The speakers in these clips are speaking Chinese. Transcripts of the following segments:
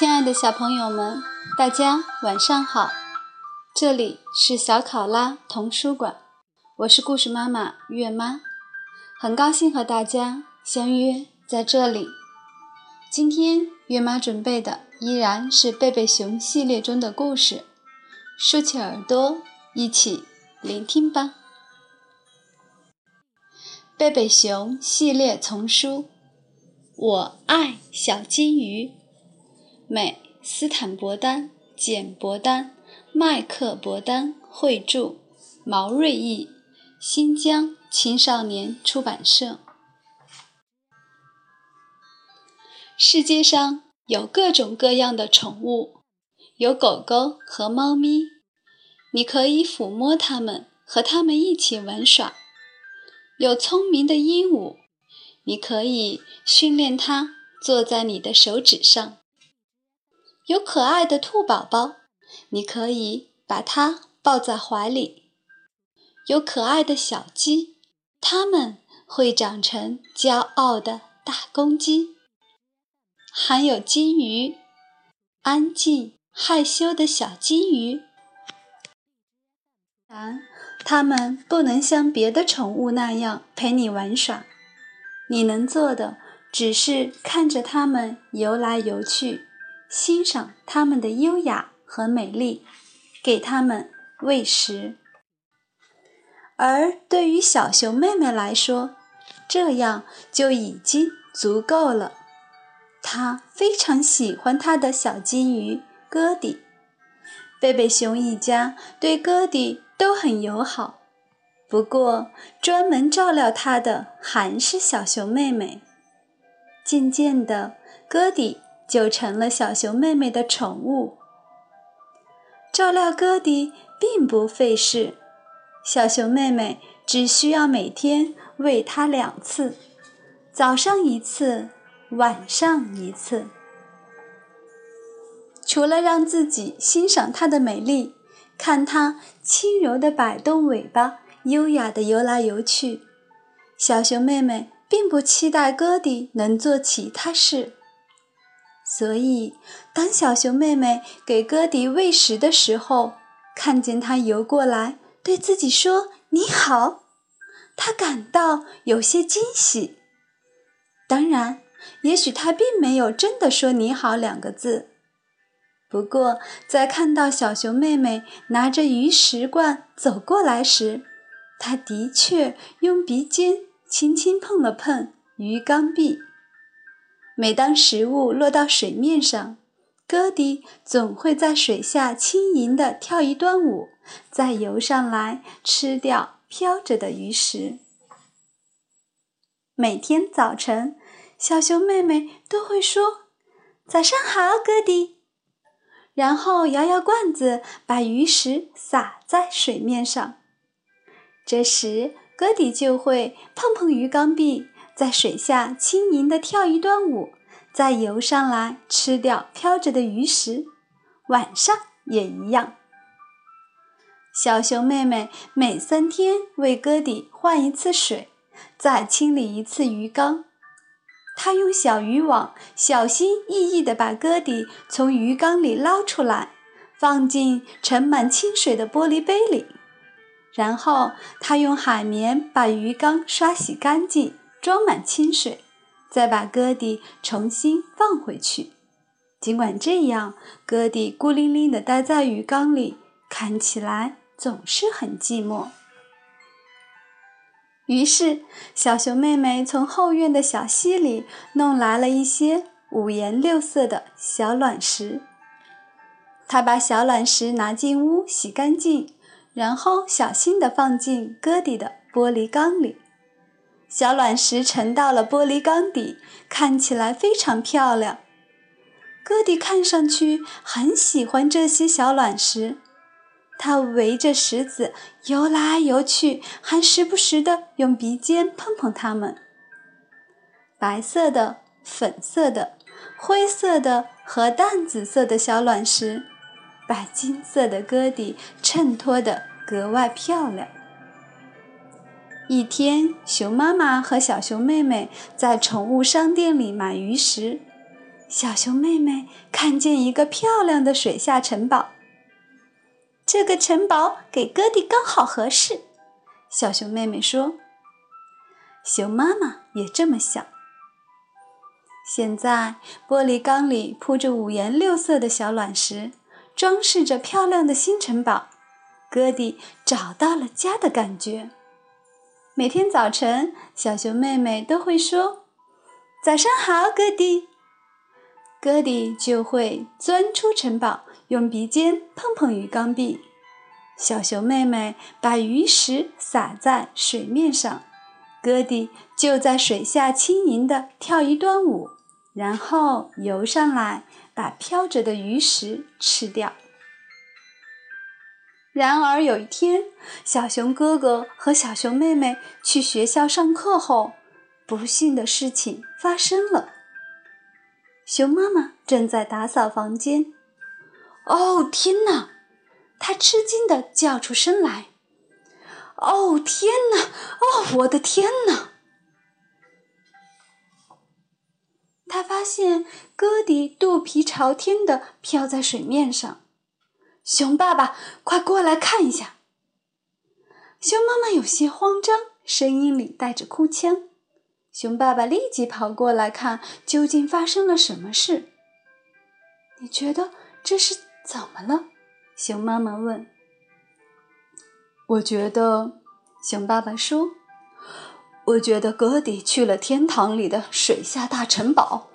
亲爱的小朋友们，大家晚上好！这里是小考拉童书馆，我是故事妈妈月妈，很高兴和大家相约在这里。今天月妈准备的依然是贝贝熊系列中的故事，竖起耳朵，一起聆听吧。贝贝熊系列丛书，我爱小金鱼。美斯坦伯丹、简伯丹、麦克伯丹绘著，毛瑞译，新疆青少年出版社。世界上有各种各样的宠物，有狗狗和猫咪，你可以抚摸它们，和它们一起玩耍；有聪明的鹦鹉，你可以训练它坐在你的手指上。有可爱的兔宝宝，你可以把它抱在怀里；有可爱的小鸡，它们会长成骄傲的大公鸡；还有金鱼，安静害羞的小金鱼。然，它们不能像别的宠物那样陪你玩耍，你能做的只是看着它们游来游去。欣赏它们的优雅和美丽，给它们喂食。而对于小熊妹妹来说，这样就已经足够了。她非常喜欢她的小金鱼戈迪。贝贝熊一家对戈迪都很友好，不过专门照料它的还是小熊妹妹。渐渐的，戈迪。就成了小熊妹妹的宠物。照料戈迪并不费事，小熊妹妹只需要每天喂它两次，早上一次，晚上一次。除了让自己欣赏它的美丽，看它轻柔地摆动尾巴，优雅地游来游去，小熊妹妹并不期待戈迪能做其他事。所以，当小熊妹妹给戈迪喂食的时候，看见它游过来，对自己说“你好”，她感到有些惊喜。当然，也许它并没有真的说“你好”两个字。不过，在看到小熊妹妹拿着鱼食罐走过来时，它的确用鼻尖轻轻碰了碰鱼缸壁。每当食物落到水面上，戈迪总会在水下轻盈地跳一段舞，再游上来吃掉飘着的鱼食。每天早晨，小熊妹妹都会说：“早上好，戈迪。”然后摇摇罐子，把鱼食撒在水面上。这时，戈迪就会碰碰鱼缸壁。在水下轻盈地跳一段舞，再游上来吃掉飘着的鱼食。晚上也一样。小熊妹妹每三天为戈迪换一次水，再清理一次鱼缸。她用小渔网小心翼翼地把戈迪从鱼缸里捞出来，放进盛满清水的玻璃杯里。然后，她用海绵把鱼缸刷洗干净。装满清水，再把戈迪重新放回去。尽管这样，戈迪孤零零地待在鱼缸里，看起来总是很寂寞。于是，小熊妹妹从后院的小溪里弄来了一些五颜六色的小卵石。她把小卵石拿进屋洗干净，然后小心地放进戈迪的玻璃缸里。小卵石沉到了玻璃缸底，看起来非常漂亮。戈迪看上去很喜欢这些小卵石，它围着石子游来游去，还时不时地用鼻尖碰碰它们。白色的、粉色的、灰色的和淡紫色的小卵石，把金色的戈迪衬托得格外漂亮。一天，熊妈妈和小熊妹妹在宠物商店里买鱼食。小熊妹妹看见一个漂亮的水下城堡。这个城堡给哥弟刚好合适，小熊妹妹说。熊妈妈也这么想。现在，玻璃缸里铺着五颜六色的小卵石，装饰着漂亮的新城堡。哥弟找到了家的感觉。每天早晨，小熊妹妹都会说：“早上好，哥弟。”哥弟就会钻出城堡，用鼻尖碰碰鱼缸壁。小熊妹妹把鱼食撒在水面上，哥弟就在水下轻盈地跳一段舞。然后游上来，把飘着的鱼食吃掉。然而有一天，小熊哥哥和小熊妹妹去学校上课后，不幸的事情发生了。熊妈妈正在打扫房间。哦，天哪！她吃惊地叫出声来。哦，天哪！哦，我的天哪！他发现哥迪肚皮朝天的飘在水面上，熊爸爸，快过来看一下！熊妈妈有些慌张，声音里带着哭腔。熊爸爸立即跑过来看，究竟发生了什么事？你觉得这是怎么了？熊妈妈问。我觉得，熊爸爸说。我觉得哥迪去了天堂里的水下大城堡。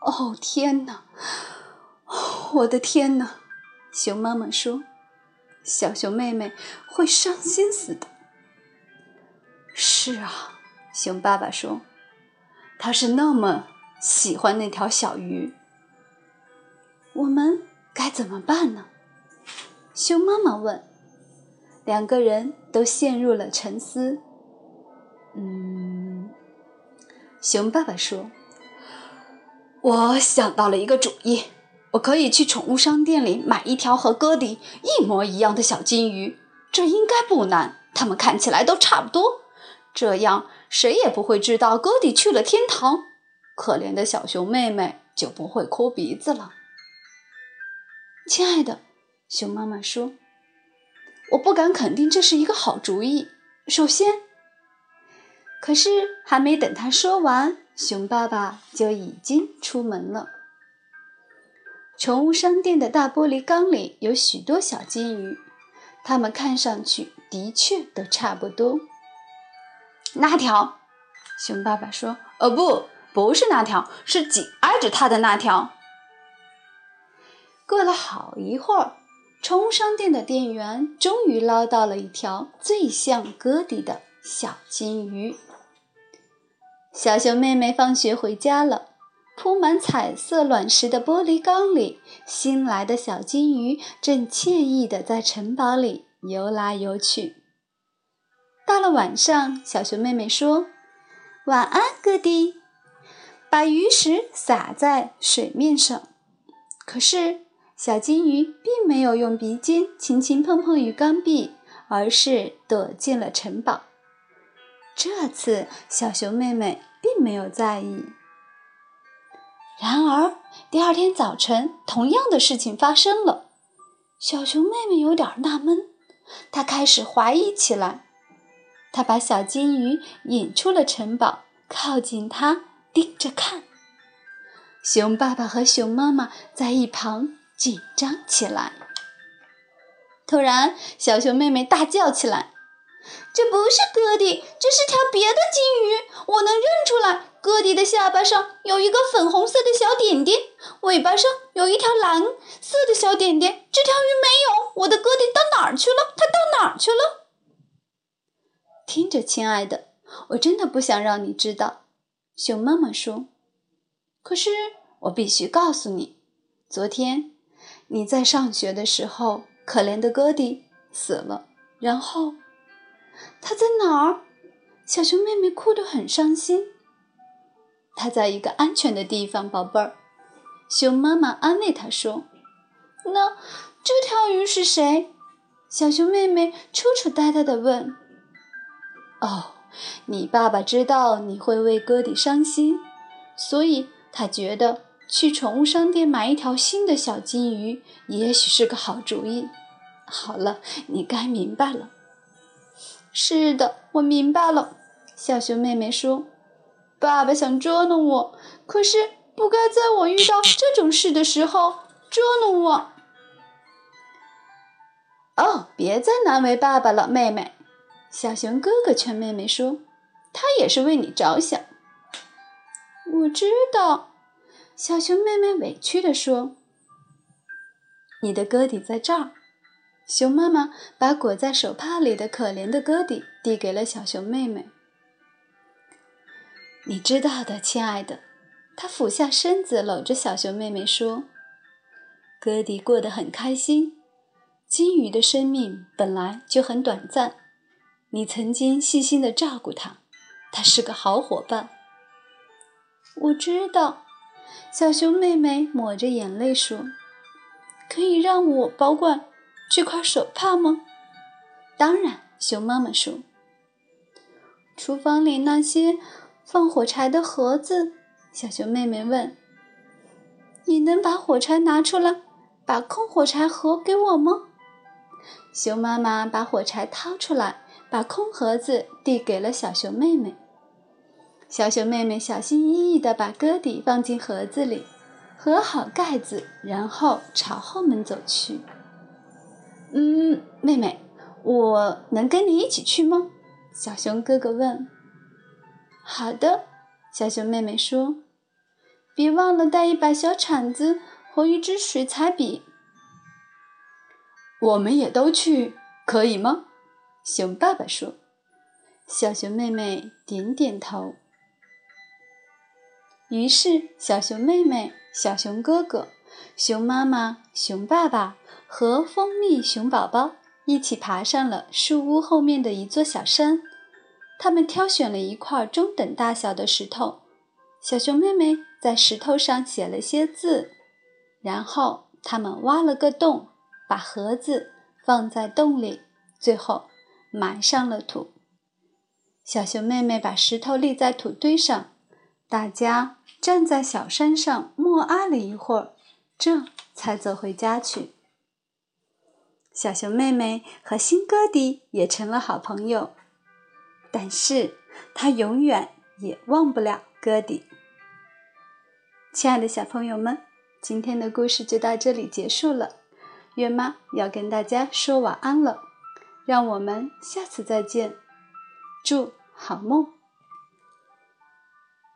哦天哪！我的天哪！熊妈妈说：“小熊妹妹会伤心死的。”是啊，熊爸爸说：“他是那么喜欢那条小鱼。”我们该怎么办呢？熊妈妈问。两个人都陷入了沉思。嗯，熊爸爸说：“我想到了一个主意，我可以去宠物商店里买一条和哥迪一模一样的小金鱼，这应该不难。它们看起来都差不多，这样谁也不会知道哥迪去了天堂，可怜的小熊妹妹就不会哭鼻子了。”亲爱的，熊妈妈说：“我不敢肯定这是一个好主意。首先。”可是还没等他说完，熊爸爸就已经出门了。宠物商店的大玻璃缸里有许多小金鱼，它们看上去的确都差不多。那条，熊爸爸说：“哦，不，不是那条，是紧挨着它的那条。”过了好一会儿，宠物商店的店员终于捞到了一条最像哥迪的小金鱼。小熊妹妹放学回家了，铺满彩色卵石的玻璃缸里，新来的小金鱼正惬意地在城堡里游来游去。到了晚上，小熊妹妹说：“晚安，哥弟。”把鱼食撒在水面上。可是，小金鱼并没有用鼻尖轻轻碰碰鱼缸壁，而是躲进了城堡。这次小熊妹妹并没有在意。然而第二天早晨，同样的事情发生了。小熊妹妹有点纳闷，她开始怀疑起来。她把小金鱼引出了城堡，靠近它盯着看。熊爸爸和熊妈妈在一旁紧张起来。突然，小熊妹妹大叫起来。这不是哥迪，这是条别的金鱼。我能认出来，哥迪的下巴上有一个粉红色的小点点，尾巴上有一条蓝色的小点点。这条鱼没有，我的哥迪到哪儿去了？他到哪儿去了？听着，亲爱的，我真的不想让你知道。熊妈妈说：“可是我必须告诉你，昨天你在上学的时候，可怜的哥迪死了，然后……”他在哪儿？小熊妹妹哭得很伤心。他在一个安全的地方，宝贝儿。熊妈妈安慰他说：“那这条鱼是谁？”小熊妹妹楚楚呆呆地问。“哦，你爸爸知道你会为哥弟伤心，所以他觉得去宠物商店买一条新的小金鱼也许是个好主意。好了，你该明白了。是的，我明白了。小熊妹妹说：“爸爸想捉弄我，可是不该在我遇到这种事的时候捉弄我。”哦，别再难为爸爸了，妹妹。小熊哥哥劝妹妹说：“他也是为你着想。”我知道，小熊妹妹委屈地说：“你的哥弟在这儿。”熊妈妈把裹在手帕里的可怜的哥弟递给了小熊妹妹。你知道的，亲爱的，他俯下身子搂着小熊妹妹说：“哥弟过得很开心。金鱼的生命本来就很短暂，你曾经细心的照顾它，它是个好伙伴。”我知道，小熊妹妹抹着眼泪说：“可以让我保管。”这块手帕吗？当然，熊妈妈说。厨房里那些放火柴的盒子，小熊妹妹问：“你能把火柴拿出来，把空火柴盒给我吗？”熊妈妈把火柴掏出来，把空盒子递给了小熊妹妹。小熊妹妹小心翼翼地把哥底放进盒子里，合好盖子，然后朝后门走去。嗯，妹妹，我能跟你一起去吗？小熊哥哥问。好的，小熊妹妹说。别忘了带一把小铲子和一支水彩笔。我们也都去，可以吗？熊爸爸说。小熊妹妹点点头。于是，小熊妹妹、小熊哥哥。熊妈妈、熊爸爸和蜂蜜熊宝宝一起爬上了树屋后面的一座小山。他们挑选了一块中等大小的石头，小熊妹妹在石头上写了些字，然后他们挖了个洞，把盒子放在洞里，最后埋上了土。小熊妹妹把石头立在土堆上，大家站在小山上默哀了一会儿。这才走回家去。小熊妹妹和新哥弟也成了好朋友，但是他永远也忘不了哥弟。亲爱的小朋友们，今天的故事就到这里结束了。月妈要跟大家说晚安了，让我们下次再见，祝好梦。